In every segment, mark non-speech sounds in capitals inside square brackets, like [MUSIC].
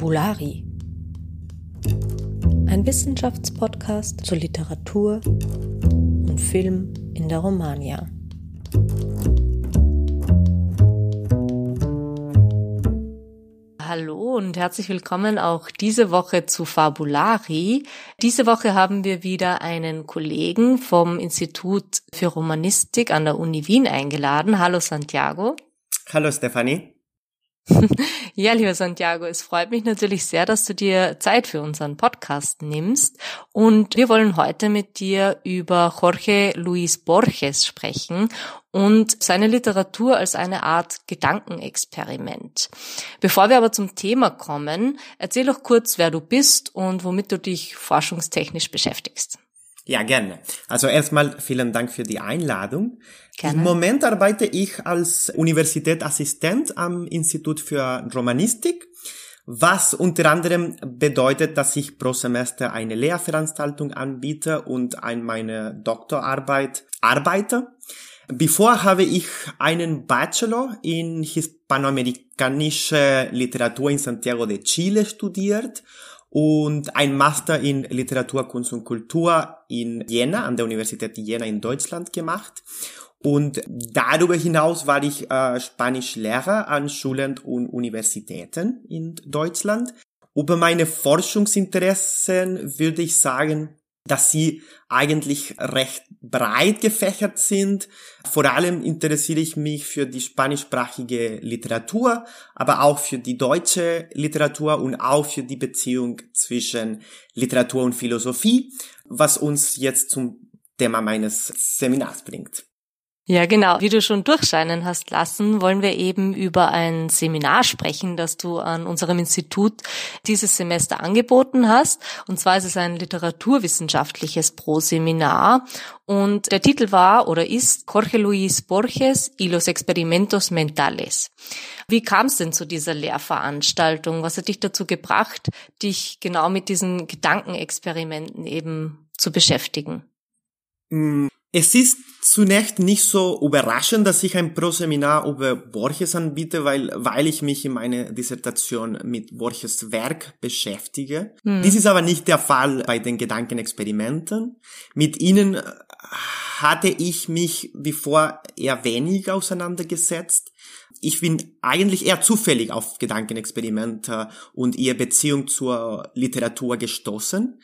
Fabulari. Ein Wissenschaftspodcast zur Literatur und Film in der Romagna. Hallo und herzlich willkommen auch diese Woche zu Fabulari. Diese Woche haben wir wieder einen Kollegen vom Institut für Romanistik an der Uni Wien eingeladen. Hallo Santiago. Hallo Stefanie. [LAUGHS] Ja, lieber Santiago, es freut mich natürlich sehr, dass du dir Zeit für unseren Podcast nimmst. Und wir wollen heute mit dir über Jorge Luis Borges sprechen und seine Literatur als eine Art Gedankenexperiment. Bevor wir aber zum Thema kommen, erzähl doch kurz, wer du bist und womit du dich forschungstechnisch beschäftigst. Ja, gerne. Also erstmal vielen Dank für die Einladung. Gerne. Im Moment arbeite ich als Universitätsassistent am Institut für Romanistik, was unter anderem bedeutet, dass ich pro Semester eine Lehrveranstaltung anbiete und an meine Doktorarbeit arbeite. Bevor habe ich einen Bachelor in hispanoamerikanische Literatur in Santiago de Chile studiert und ein Master in Literatur, Kunst und Kultur in Jena, an der Universität Jena in Deutschland gemacht. Und darüber hinaus war ich äh, Spanischlehrer an Schulen und Universitäten in Deutschland. Über meine Forschungsinteressen würde ich sagen, dass sie eigentlich recht breit gefächert sind. Vor allem interessiere ich mich für die spanischsprachige Literatur, aber auch für die deutsche Literatur und auch für die Beziehung zwischen Literatur und Philosophie, was uns jetzt zum Thema meines Seminars bringt. Ja, genau. Wie du schon durchscheinen hast lassen, wollen wir eben über ein Seminar sprechen, das du an unserem Institut dieses Semester angeboten hast. Und zwar ist es ein literaturwissenschaftliches Proseminar. Und der Titel war oder ist Jorge Luis Borges y los experimentos mentales. Wie kam es denn zu dieser Lehrveranstaltung? Was hat dich dazu gebracht, dich genau mit diesen Gedankenexperimenten eben zu beschäftigen? Mm, es ist zunächst nicht so überraschend, dass ich ein Proseminar über Borges anbiete, weil, weil ich mich in meiner Dissertation mit Borges Werk beschäftige. Mhm. Dies ist aber nicht der Fall bei den Gedankenexperimenten. Mit ihnen äh, hatte ich mich bevor eher wenig auseinandergesetzt. Ich bin eigentlich eher zufällig auf Gedankenexperimente und ihre Beziehung zur Literatur gestoßen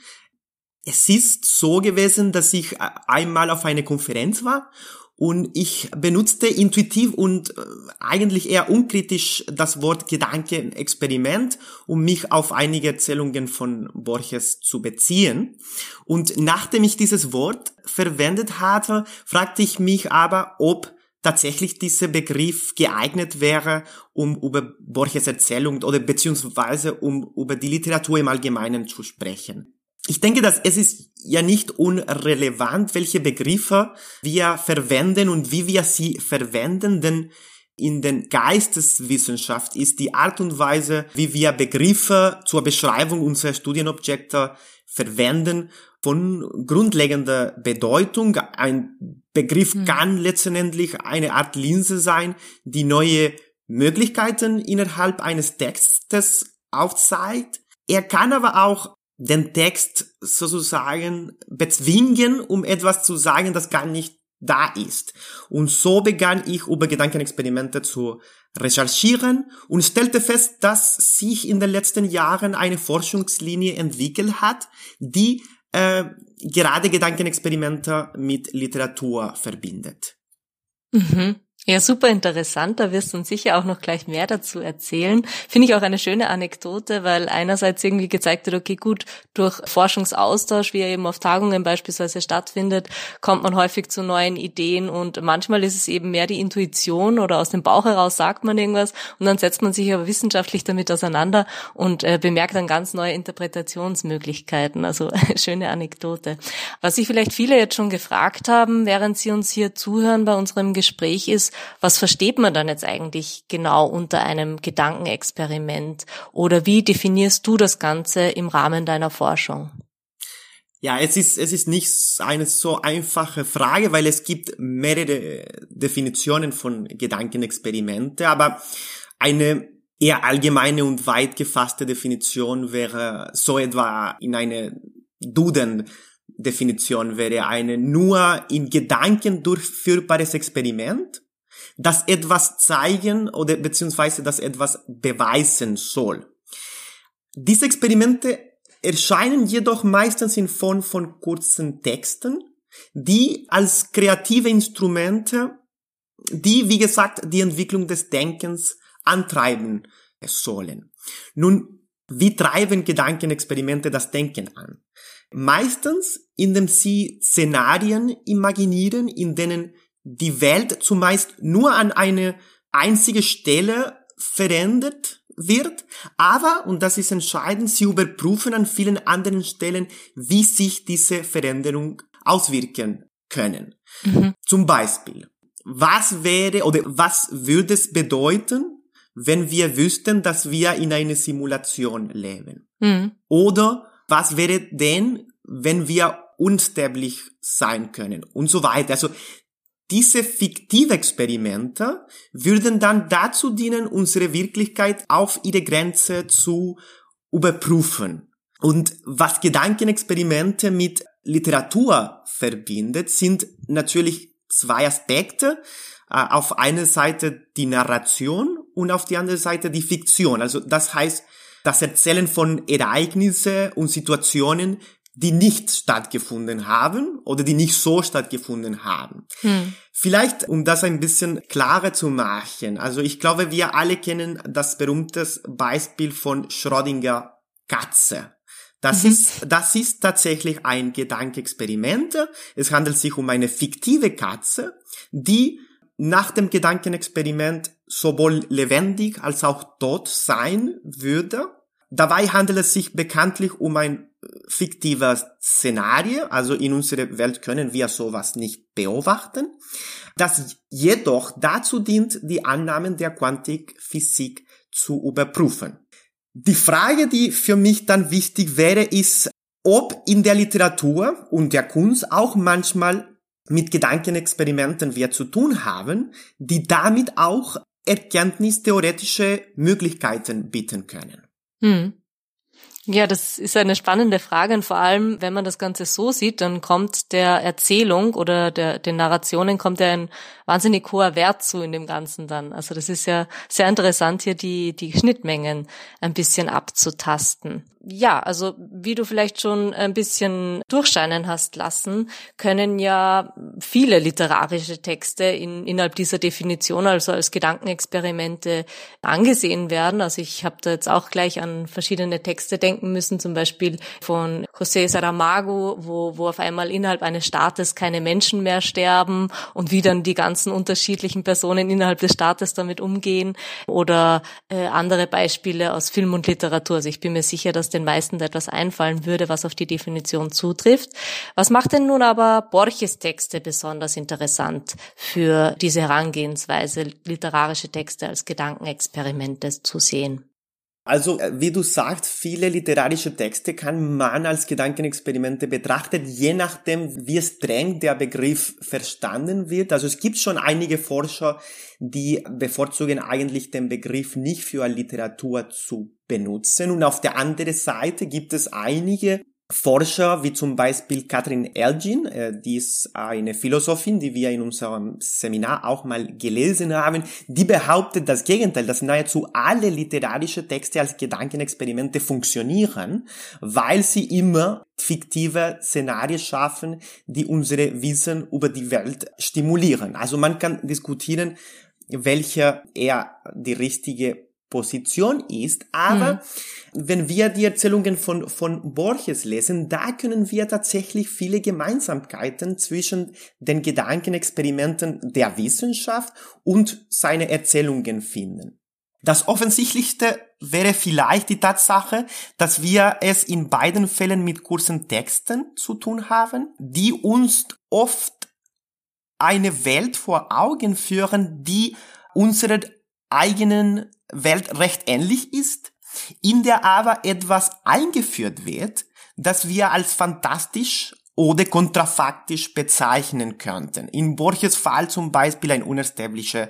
es ist so gewesen, dass ich äh, einmal auf eine Konferenz war und ich benutzte intuitiv und äh, eigentlich eher unkritisch das Wort Gedankenexperiment, um mich auf einige Erzählungen von Borges zu beziehen. Und nachdem ich dieses Wort verwendet hatte, fragte ich mich aber, ob tatsächlich dieser Begriff geeignet wäre, um über Borges Erzählung oder beziehungsweise um über die Literatur im Allgemeinen zu sprechen ich denke, dass es ist ja nicht unrelevant, welche Begriffe wir verwenden und wie wir sie verwenden, denn in den Geisteswissenschaft ist die Art und Weise, wie wir Begriffe zur Beschreibung unserer Studienobjekte verwenden, von grundlegender Bedeutung. Ein Begriff hm. kann letztendlich eine Art Linse sein, die neue Möglichkeiten innerhalb eines Textes aufzeigt. Er kann aber auch den Text sozusagen bezwingen, um etwas zu sagen, das gar nicht da ist. Und so begann ich über Gedankenexperimente zu recherchieren und stellte fest, dass sich in den letzten Jahren eine Forschungslinie entwickelt hat, die äh, gerade Gedankenexperimente mit Literatur verbindet. Mhm. Ja, super interessant. Da wirst du uns sicher auch noch gleich mehr dazu erzählen. Finde ich auch eine schöne Anekdote, weil einerseits irgendwie gezeigt wird, okay, gut, durch Forschungsaustausch, wie er eben auf Tagungen beispielsweise stattfindet, kommt man häufig zu neuen Ideen und manchmal ist es eben mehr die Intuition oder aus dem Bauch heraus sagt man irgendwas und dann setzt man sich aber wissenschaftlich damit auseinander und äh, bemerkt dann ganz neue Interpretationsmöglichkeiten. Also [LAUGHS] schöne Anekdote. Was sich vielleicht viele jetzt schon gefragt haben, während sie uns hier zuhören bei unserem Gespräch ist, was versteht man dann jetzt eigentlich genau unter einem Gedankenexperiment? Oder wie definierst du das Ganze im Rahmen deiner Forschung? Ja, es ist, es ist nicht eine so einfache Frage, weil es gibt mehrere Definitionen von Gedankenexperimente, aber eine eher allgemeine und weit gefasste Definition wäre so etwa in eine Duden Definition wäre eine nur in Gedanken durchführbares Experiment, das etwas zeigen oder beziehungsweise das etwas beweisen soll. Diese Experimente erscheinen jedoch meistens in Form von kurzen Texten, die als kreative Instrumente, die, wie gesagt, die Entwicklung des Denkens antreiben sollen. Nun, wie treiben Gedankenexperimente das Denken an? Meistens, indem sie Szenarien imaginieren, in denen die Welt zumeist nur an eine einzige Stelle verändert wird, aber, und das ist entscheidend, sie überprüfen an vielen anderen Stellen, wie sich diese Veränderung auswirken können. Mhm. Zum Beispiel, was wäre oder was würde es bedeuten, wenn wir wüssten, dass wir in einer Simulation leben? Mhm. Oder was wäre denn, wenn wir unsterblich sein können und so weiter. Also diese fiktive Experimente würden dann dazu dienen, unsere Wirklichkeit auf ihre Grenze zu überprüfen. Und was Gedankenexperimente mit Literatur verbindet, sind natürlich zwei Aspekte. Äh, auf einer Seite die Narration und auf die andere Seite die Fiktion. Also das heißt, das Erzählen von Ereignissen und Situationen, die nicht stattgefunden haben oder die nicht so stattgefunden haben. Hm. Vielleicht, um das ein bisschen klarer zu machen. Also ich glaube, wir alle kennen das berühmte Beispiel von Schrödinger Katze. Das mhm. ist, das ist tatsächlich ein Gedankenexperiment. Es handelt sich um eine fiktive Katze, die nach dem Gedankenexperiment sowohl lebendig als auch tot sein würde. Dabei handelt es sich bekanntlich um ein fiktives Szenario, also in unserer Welt können wir sowas nicht beobachten, das jedoch dazu dient, die Annahmen der Quantikphysik zu überprüfen. Die Frage, die für mich dann wichtig wäre, ist, ob in der Literatur und der Kunst auch manchmal mit Gedankenexperimenten wir zu tun haben, die damit auch erkenntnistheoretische Möglichkeiten bieten können. Hm. Ja, das ist eine spannende Frage und vor allem, wenn man das Ganze so sieht, dann kommt der Erzählung oder der, den Narrationen kommt ja ein wahnsinnig hoher Wert zu in dem Ganzen dann. Also das ist ja sehr interessant hier die, die Schnittmengen ein bisschen abzutasten ja, also wie du vielleicht schon ein bisschen durchscheinen hast lassen, können ja viele literarische Texte in, innerhalb dieser Definition, also als Gedankenexperimente angesehen werden. Also ich habe da jetzt auch gleich an verschiedene Texte denken müssen, zum Beispiel von José Saramago, wo, wo auf einmal innerhalb eines Staates keine Menschen mehr sterben und wie dann die ganzen unterschiedlichen Personen innerhalb des Staates damit umgehen oder äh, andere Beispiele aus Film und Literatur. Also ich bin mir sicher, dass den meisten etwas einfallen würde, was auf die Definition zutrifft. Was macht denn nun aber Borches Texte besonders interessant für diese Herangehensweise, literarische Texte als Gedankenexperimente zu sehen? Also, äh, wie du sagst, viele literarische Texte kann man als Gedankenexperimente betrachten, je nachdem, wie streng der Begriff verstanden wird. Also es gibt schon einige Forscher, die bevorzugen eigentlich den Begriff nicht für Literatur zu benutzen. Und auf der anderen Seite gibt es einige Forscher wie zum Beispiel Katrin Elgin, äh, die ist eine Philosophin, die wir in unserem Seminar auch mal gelesen haben, die behauptet das Gegenteil, dass nahezu alle literarische Texte als Gedankenexperimente funktionieren, weil sie immer fiktive Szenarien schaffen, die unsere Wissen über die Welt stimulieren. Also man kann diskutieren, welche eher die richtige Position ist. Aber mhm. wenn wir die Erzählungen von, von Borges lesen, da können wir tatsächlich viele Gemeinsamkeiten zwischen den Gedankenexperimenten der Wissenschaft und seine Erzählungen finden. Das Offensichtlichste wäre vielleicht die Tatsache, dass wir es in beiden Fällen mit kurzen Texten zu tun haben, die uns oft eine Welt vor Augen führen, die unserer eigenen Welt recht ähnlich ist, in der aber etwas eingeführt wird, das wir als fantastisch oder kontrafaktisch bezeichnen könnten. In Borches Fall zum Beispiel ein unersterblicher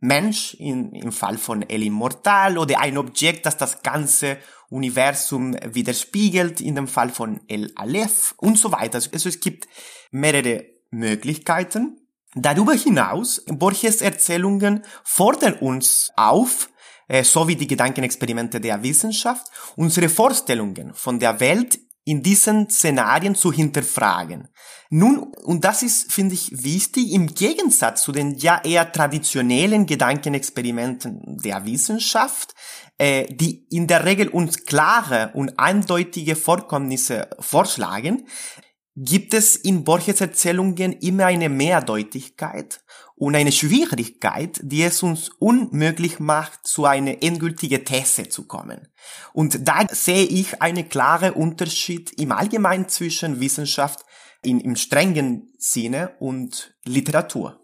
Mensch in, im Fall von El Immortal oder ein Objekt, das das ganze Universum widerspiegelt in dem Fall von El Aleph und so weiter. Also es gibt mehrere Möglichkeiten. Darüber hinaus, Borges Erzählungen fordern uns auf, äh, so wie die Gedankenexperimente der Wissenschaft, unsere Vorstellungen von der Welt in diesen Szenarien zu hinterfragen. Nun, und das ist, finde ich, wichtig, im Gegensatz zu den ja eher traditionellen Gedankenexperimenten der Wissenschaft, äh, die in der Regel uns klare und eindeutige Vorkommnisse vorschlagen, gibt es in Borges Erzählungen immer eine Mehrdeutigkeit und eine Schwierigkeit, die es uns unmöglich macht, zu einer endgültigen These zu kommen. Und da sehe ich einen klaren Unterschied im Allgemeinen zwischen Wissenschaft in, im strengen Sinne und Literatur.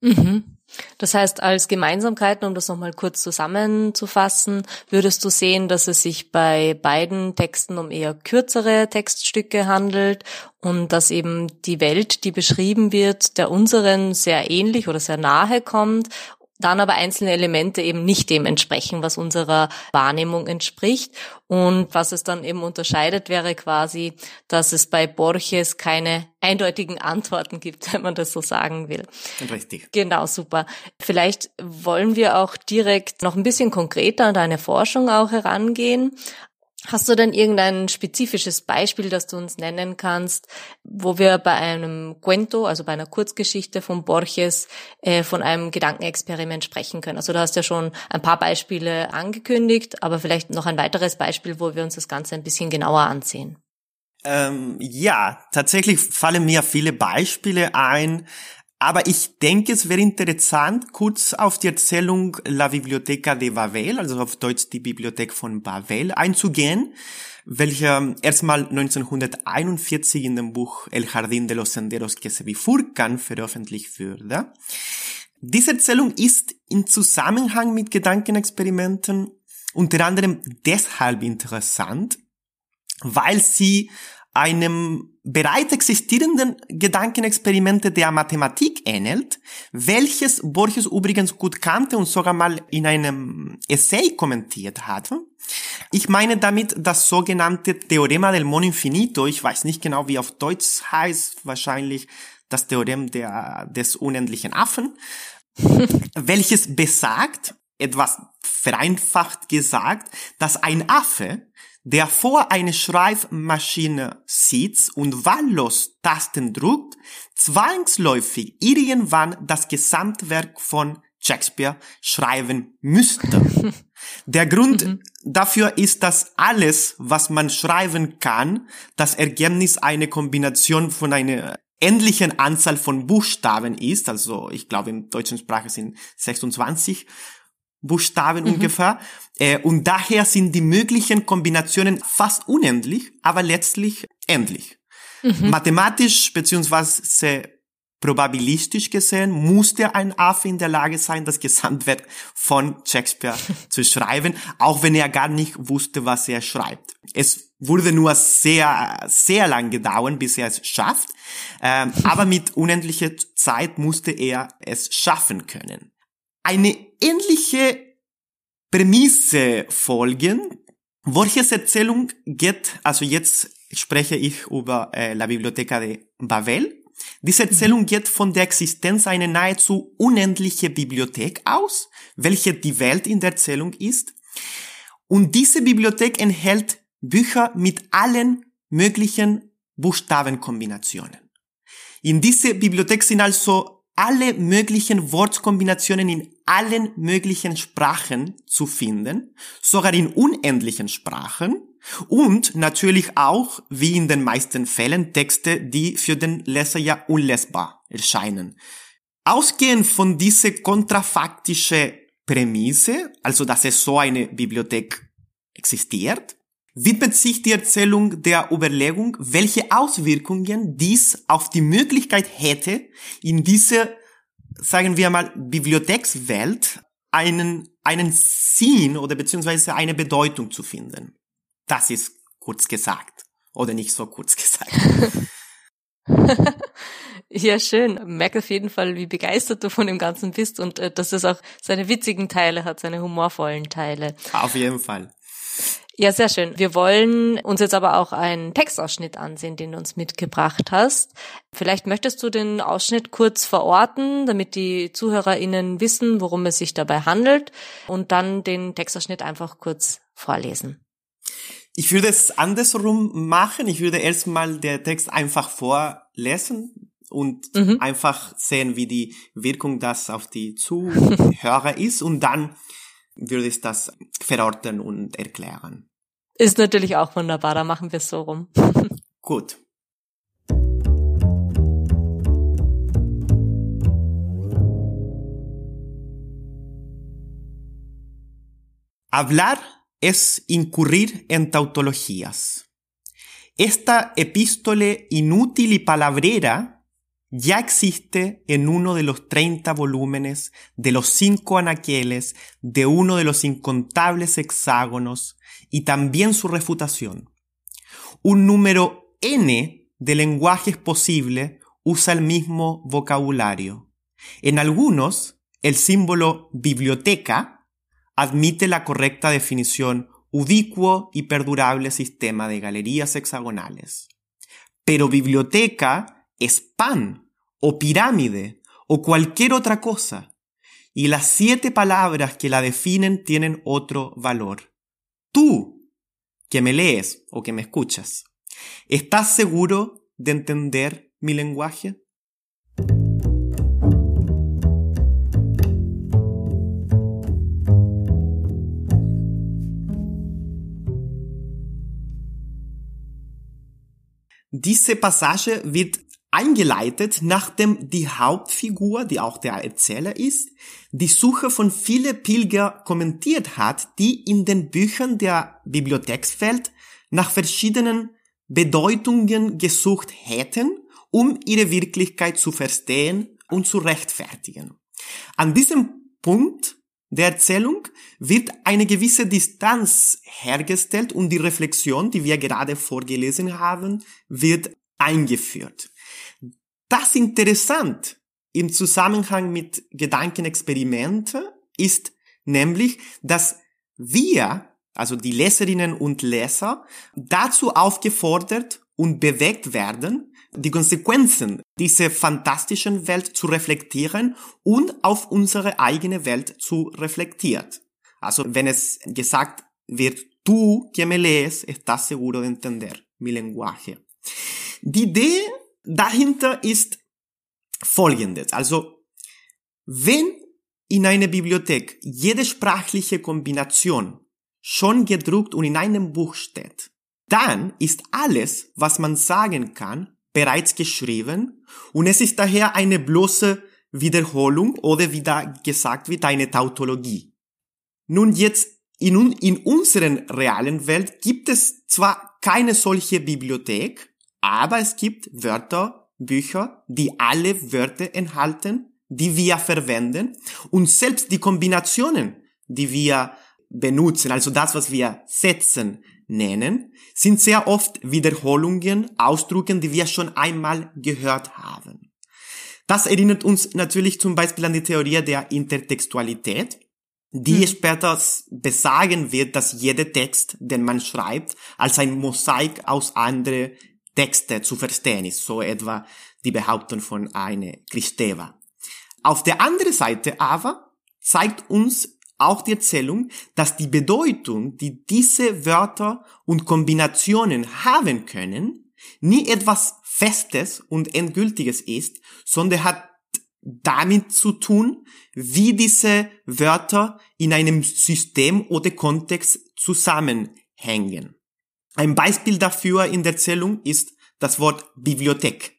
Mhm. Das heißt, als Gemeinsamkeiten, um das nochmal kurz zusammenzufassen, würdest du sehen, dass es sich bei beiden Texten um eher kürzere Textstücke handelt und dass eben die Welt, die beschrieben wird, der unseren sehr ähnlich oder sehr nahe kommt dann aber einzelne Elemente eben nicht dem entsprechen, was unserer Wahrnehmung entspricht. Und was es dann eben unterscheidet, wäre quasi, dass es bei Borges keine eindeutigen Antworten gibt, [LAUGHS] wenn man das so sagen will. Richtig. Genau, super. Vielleicht wollen wir auch direkt noch ein bisschen konkreter an deine Forschung auch herangehen. Hast du denn irgendein spezifisches Beispiel, das du uns nennen kannst, wo wir bei einem Cuento, also bei einer Kurzgeschichte von Borges, äh, von einem Gedankenexperiment sprechen können? Also du hast ja schon ein paar Beispiele angekündigt, aber vielleicht noch ein weiteres Beispiel, wo wir uns das Ganze ein bisschen genauer ansehen. Ähm, ja, tatsächlich fallen mir viele Beispiele ein. Aber ich denke, es wäre interessant, kurz auf die Erzählung La Biblioteca de Babel, also auf Deutsch die Bibliothek von Babel, einzugehen, welche erstmal 1941 in dem Buch El Jardín de los Senderos que se bifurcan veröffentlicht wurde. Diese Erzählung ist im Zusammenhang mit Gedankenexperimenten unter anderem deshalb interessant, weil sie einem bereits existierenden Gedankenexperimente der Mathematik ähnelt, welches Borges übrigens gut kannte und sogar mal in einem Essay kommentiert hatte. Ich meine damit das sogenannte Theorema del Mono Infinito. Ich weiß nicht genau, wie auf Deutsch heißt, wahrscheinlich das Theorem der, des unendlichen Affen, [LAUGHS] welches besagt, etwas vereinfacht gesagt, dass ein Affe der vor einer Schreibmaschine sitzt und wahllos Tasten drückt, zwangsläufig irgendwann das Gesamtwerk von Shakespeare schreiben müsste. [LAUGHS] Der Grund mhm. dafür ist, dass alles, was man schreiben kann, das Ergebnis eine Kombination von einer ähnlichen Anzahl von Buchstaben ist. Also ich glaube, im deutschen Sprache sind 26 Buchstaben mhm. ungefähr. Äh, und daher sind die möglichen Kombinationen fast unendlich, aber letztlich endlich. Mhm. Mathematisch beziehungsweise probabilistisch gesehen musste ein Affe in der Lage sein, das Gesamtwerk von Shakespeare [LAUGHS] zu schreiben, auch wenn er gar nicht wusste, was er schreibt. Es wurde nur sehr, sehr lang gedauern, bis er es schafft, ähm, aber [LAUGHS] mit unendlicher Zeit musste er es schaffen können eine ähnliche Prämisse folgen. Borges Erzählung geht, also jetzt spreche ich über äh, La Biblioteca de Babel. Diese Erzählung geht von der Existenz einer nahezu unendlichen Bibliothek aus, welche die Welt in der Erzählung ist. Und diese Bibliothek enthält Bücher mit allen möglichen Buchstabenkombinationen. In dieser Bibliothek sind also alle möglichen Wortkombinationen in allen möglichen Sprachen zu finden, sogar in unendlichen Sprachen und natürlich auch, wie in den meisten Fällen, Texte, die für den Leser ja unlesbar erscheinen. Ausgehend von dieser kontrafaktische Prämisse, also dass es so eine Bibliothek existiert, widmet sich die Erzählung der Überlegung, welche Auswirkungen dies auf die Möglichkeit hätte, in dieser, sagen wir mal, Bibliothekswelt einen, einen Sinn oder beziehungsweise eine Bedeutung zu finden. Das ist kurz gesagt. Oder nicht so kurz [LAUGHS] gesagt. Ja, schön. Merke auf jeden Fall, wie begeistert du von dem Ganzen bist und äh, dass es auch seine witzigen Teile hat, seine humorvollen Teile. Auf jeden Fall. Ja, sehr schön. Wir wollen uns jetzt aber auch einen Textausschnitt ansehen, den du uns mitgebracht hast. Vielleicht möchtest du den Ausschnitt kurz verorten, damit die ZuhörerInnen wissen, worum es sich dabei handelt und dann den Textausschnitt einfach kurz vorlesen. Ich würde es andersrum machen. Ich würde erstmal der Text einfach vorlesen und mhm. einfach sehen, wie die Wirkung das auf die Zuhörer ist und dann würde ich das verorten und erklären. Ist natürlich auch wunderbar, da machen wir es so rum. [LAUGHS] Gut. Hablar es incurrir en tautologías. Esta epístole inútil y palabrera ya existe en uno de los 30 volúmenes de los cinco anaqueles de uno de los incontables hexágonos y también su refutación. Un número n de lenguajes posible usa el mismo vocabulario. En algunos, el símbolo biblioteca admite la correcta definición ubicuo y perdurable sistema de galerías hexagonales. Pero biblioteca es pan o pirámide o cualquier otra cosa. Y las siete palabras que la definen tienen otro valor. Tú, que me lees o que me escuchas, ¿estás seguro de entender mi lenguaje? Eingeleitet, nachdem die Hauptfigur, die auch der Erzähler ist, die Suche von viele Pilger kommentiert hat, die in den Büchern der Bibliothekswelt nach verschiedenen Bedeutungen gesucht hätten, um ihre Wirklichkeit zu verstehen und zu rechtfertigen. An diesem Punkt der Erzählung wird eine gewisse Distanz hergestellt und die Reflexion, die wir gerade vorgelesen haben, wird eingeführt. Das interessant im Zusammenhang mit Gedankenexperimente ist nämlich, dass wir, also die Leserinnen und Leser, dazu aufgefordert und bewegt werden, die Konsequenzen dieser fantastischen Welt zu reflektieren und auf unsere eigene Welt zu reflektieren. Also wenn es gesagt wird, tú que me lees estás seguro de entender mi lenguaje. Die Idee dahinter ist folgendes. Also, wenn in einer Bibliothek jede sprachliche Kombination schon gedruckt und in einem Buch steht, dann ist alles, was man sagen kann, bereits geschrieben und es ist daher eine bloße Wiederholung oder wie da gesagt wird, eine Tautologie. Nun jetzt in, in unserer realen Welt gibt es zwar keine solche Bibliothek, aber es gibt Wörter, Bücher, die alle Wörter enthalten, die wir verwenden und selbst die Kombinationen, die wir benutzen, also das, was wir Sätzen nennen, sind sehr oft Wiederholungen, Ausdrücken, die wir schon einmal gehört haben. Das erinnert uns natürlich zum Beispiel an die Theorie der Intertextualität, die hm. später besagen wird, dass jeder Text, den man schreibt, als ein Mosaik aus anderen Texte zu verstehen ist, so etwa die Behauptung von eine Kristeva. Auf der anderen Seite aber zeigt uns auch die Erzählung, dass die Bedeutung, die diese Wörter und Kombinationen haben können, nie etwas Festes und Endgültiges ist, sondern hat damit zu tun, wie diese Wörter in einem System oder Kontext zusammenhängen. Ein Beispiel dafür in der Erzählung ist das Wort Bibliothek,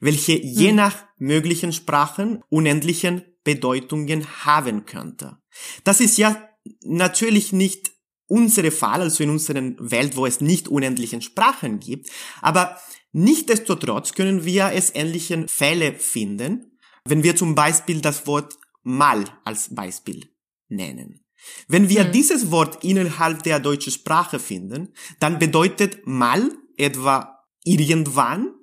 welche je hm. nach möglichen Sprachen unendlichen Bedeutungen haben könnte. Das ist ja natürlich nicht unsere Fall, also in unserer Welt, wo es nicht unendlichen Sprachen gibt, aber Nichtsdestotrotz können wir es ähnlichen Fälle finden, wenn wir zum Beispiel das Wort mal als Beispiel nennen. Wenn wir hm. dieses Wort innerhalb der deutschen Sprache finden, dann bedeutet mal etwa irgendwann,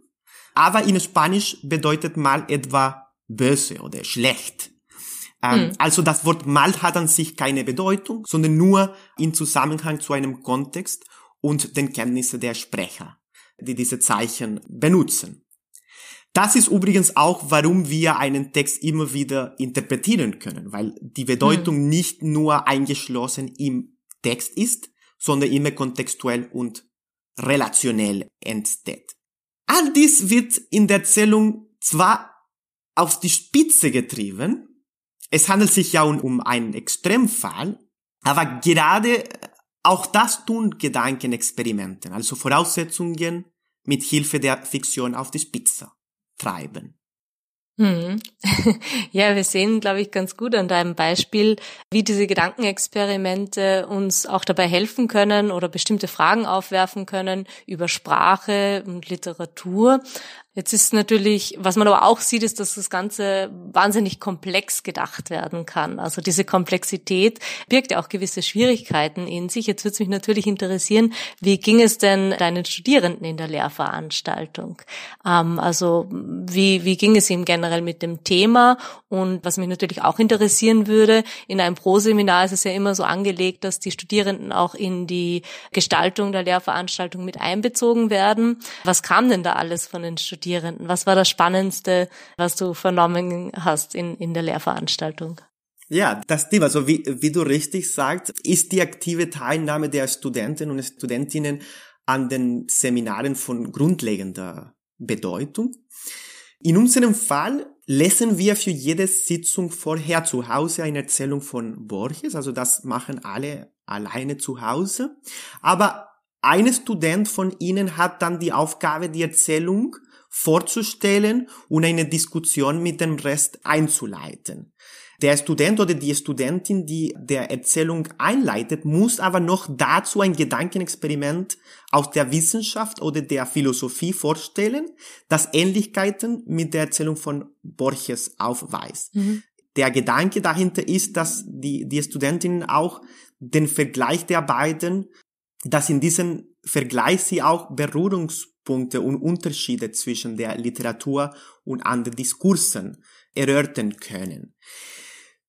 aber in Spanisch bedeutet mal etwa böse oder schlecht. Ähm, hm. Also das Wort mal hat an sich keine Bedeutung, sondern nur in Zusammenhang zu einem Kontext und den Kenntnissen der Sprecher, die diese Zeichen benutzen. Das ist übrigens auch, warum wir einen Text immer wieder interpretieren können, weil die Bedeutung hm. nicht nur eingeschlossen im Text ist, sondern immer kontextuell und relationell entsteht. All dies wird in der Erzählung zwar auf die Spitze getrieben, es handelt sich ja um, um einen Extremfall, aber gerade auch das tun Gedankenexperimenten, also Voraussetzungen mit Hilfe der Fiktion auf die Spitze treiben. Hm. [LAUGHS] Ja, wir sehen, glaube ich, ganz gut an deinem Beispiel, wie diese Gedankenexperimente uns auch dabei helfen können oder bestimmte Fragen aufwerfen können über Sprache und Literatur, Jetzt ist natürlich, was man aber auch sieht, ist, dass das Ganze wahnsinnig komplex gedacht werden kann. Also diese Komplexität birgt ja auch gewisse Schwierigkeiten in sich. Jetzt würde es mich natürlich interessieren, wie ging es denn deinen Studierenden in der Lehrveranstaltung? Ähm, also wie, wie ging es ihm generell mit dem Thema? Und was mich natürlich auch interessieren würde, in einem Pro-Seminar ist es ja immer so angelegt, dass die Studierenden auch in die Gestaltung der Lehrveranstaltung mit einbezogen werden. Was kam denn da alles von den Studierenden? Studierenden? Was war das Spannendste, was du vernommen hast in, in der Lehrveranstaltung? Ja, das stimmt. Also wie, wie du richtig sagst, ist die aktive Teilnahme der Studenten und Studentinnen an den Seminaren von grundlegender Bedeutung. In unserem Fall lesen wir für jede Sitzung vorher zu Hause eine Erzählung von Borges, also das machen alle alleine zu Hause. Aber ein Student von ihnen hat dann die Aufgabe, die Erzählung vorzustellen und eine Diskussion mit dem Rest einzuleiten. Der Student oder die Studentin, die der Erzählung einleitet, muss aber noch dazu ein Gedankenexperiment aus der Wissenschaft oder der Philosophie vorstellen, das Ähnlichkeiten mit der Erzählung von Borges aufweist. Mhm. Der Gedanke dahinter ist, dass die, die Studentinnen auch den Vergleich der beiden, dass in diesem Vergleich sie auch Berührungs Punkte und Unterschiede zwischen der Literatur und anderen Diskursen erörtern können.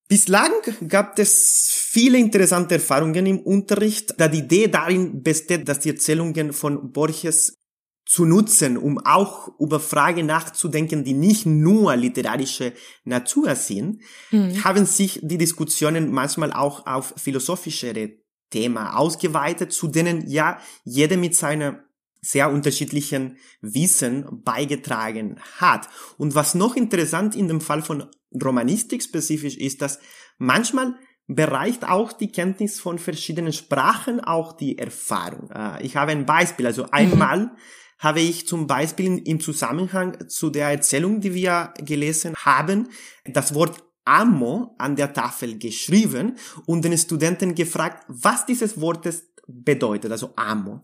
Bislang gab es viele interessante Erfahrungen im Unterricht, da die Idee darin besteht, dass die Erzählungen von Borges zu nutzen, um auch über Fragen nachzudenken, die nicht nur literarische Natur sind, mhm. haben sich die Diskussionen manchmal auch auf philosophischere Themen ausgeweitet, zu denen ja jeder mit seiner sehr unterschiedlichen Wissen beigetragen hat. Und was noch interessant in dem Fall von Romanistik spezifisch ist, dass manchmal bereicht auch die Kenntnis von verschiedenen Sprachen auch die Erfahrung. Äh, ich habe ein Beispiel. Also einmal mhm. habe ich zum Beispiel im Zusammenhang zu der Erzählung, die wir gelesen haben, das Wort Amo an der Tafel geschrieben und den Studenten gefragt, was dieses Wort bedeutet, also Amo.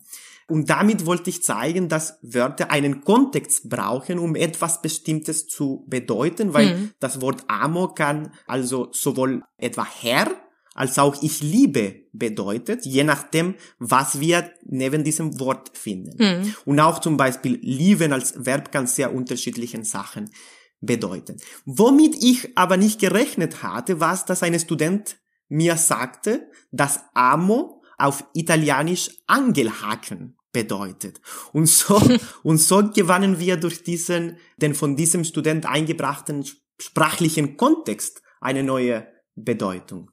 Und damit wollte ich zeigen, dass Wörter einen Kontext brauchen, um etwas Bestimmtes zu bedeuten, weil mhm. das Wort Amo kann also sowohl etwa Herr als auch ich liebe bedeutet, je nachdem, was wir neben diesem Wort finden. Mhm. Und auch zum Beispiel lieben als Verb kann sehr unterschiedlichen Sachen bedeuten. Womit ich aber nicht gerechnet hatte, war, dass ein Student mir sagte, dass Amo auf Italienisch Angelhaken bedeutet. Und so, [LAUGHS] und so gewannen wir durch diesen, den von diesem Student eingebrachten sprachlichen Kontext eine neue Bedeutung.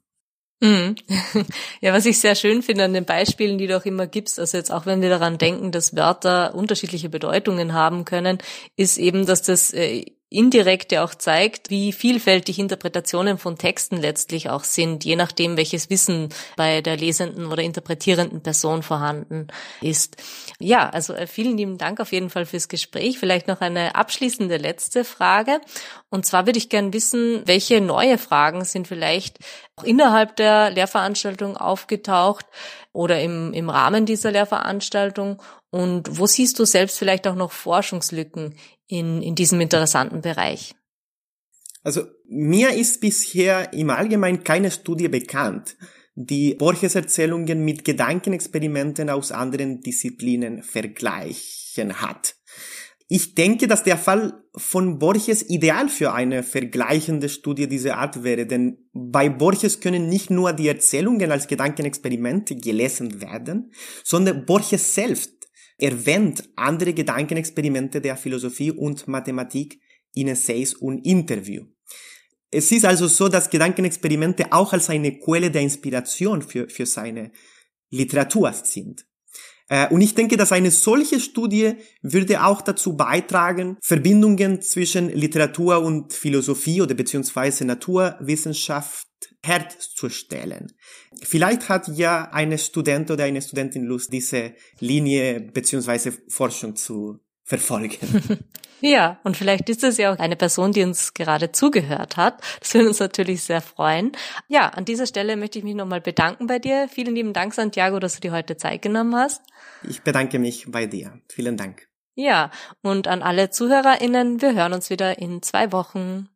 Mhm. [LAUGHS] Ja, was ich sehr schön finde an den Beispielen, die du auch immer gibst, also jetzt auch wenn wir daran denken, dass Wörter unterschiedliche Bedeutungen haben können, ist eben, dass das äh, indirekt ja auch zeigt, wie vielfältig Interpretationen von Texten letztlich auch sind, je nachdem, welches Wissen bei der lesenden oder interpretierenden Person vorhanden ist. Ja, also äh, vielen lieben Dank auf jeden Fall fürs Gespräch. Vielleicht noch eine abschließende letzte Frage. Und zwar würde ich gern wissen, welche neue Fragen sind vielleicht auch innerhalb der Lehrveranstaltung aufgetaucht oder im, im Rahmen dieser Lehrveranstaltung und wo siehst du selbst vielleicht auch noch Forschungslücken in, in diesem interessanten Bereich? Also mir ist bisher im Allgemeinen keine Studie bekannt, die Borges Erzählungen mit Gedankenexperimenten aus anderen Disziplinen vergleichen hat. Ich denke, dass der Fall von Borges ideal für eine vergleichende Studie dieser Art wäre, denn bei Borges können nicht nur die Erzählungen als Gedankenexperimente gelesen werden, sondern Borges selbst erwähnt andere Gedankenexperimente der Philosophie und Mathematik in Essays und Interview. Es ist also so, dass Gedankenexperimente auch als eine Quelle der Inspiration für, für seine Literatur sind. Äh, und ich denke, dass eine solche Studie würde auch dazu beitragen, Verbindungen zwischen Literatur und Philosophie oder beziehungsweise Naturwissenschaft herzustellen. Vielleicht hat ja eine Student oder eine Studentin Lust, diese Linie beziehungsweise Forschung zu verfolgen. [LAUGHS] Ja, und vielleicht ist es ja auch eine Person, die uns gerade zugehört hat. Das würde uns natürlich sehr freuen. Ja, an dieser Stelle möchte ich mich nochmal bedanken bei dir. Vielen lieben Dank, Santiago, dass du dir heute Zeit genommen hast. Ich bedanke mich bei dir. Vielen Dank. Ja, und an alle ZuhörerInnen, wir hören uns wieder in zwei Wochen.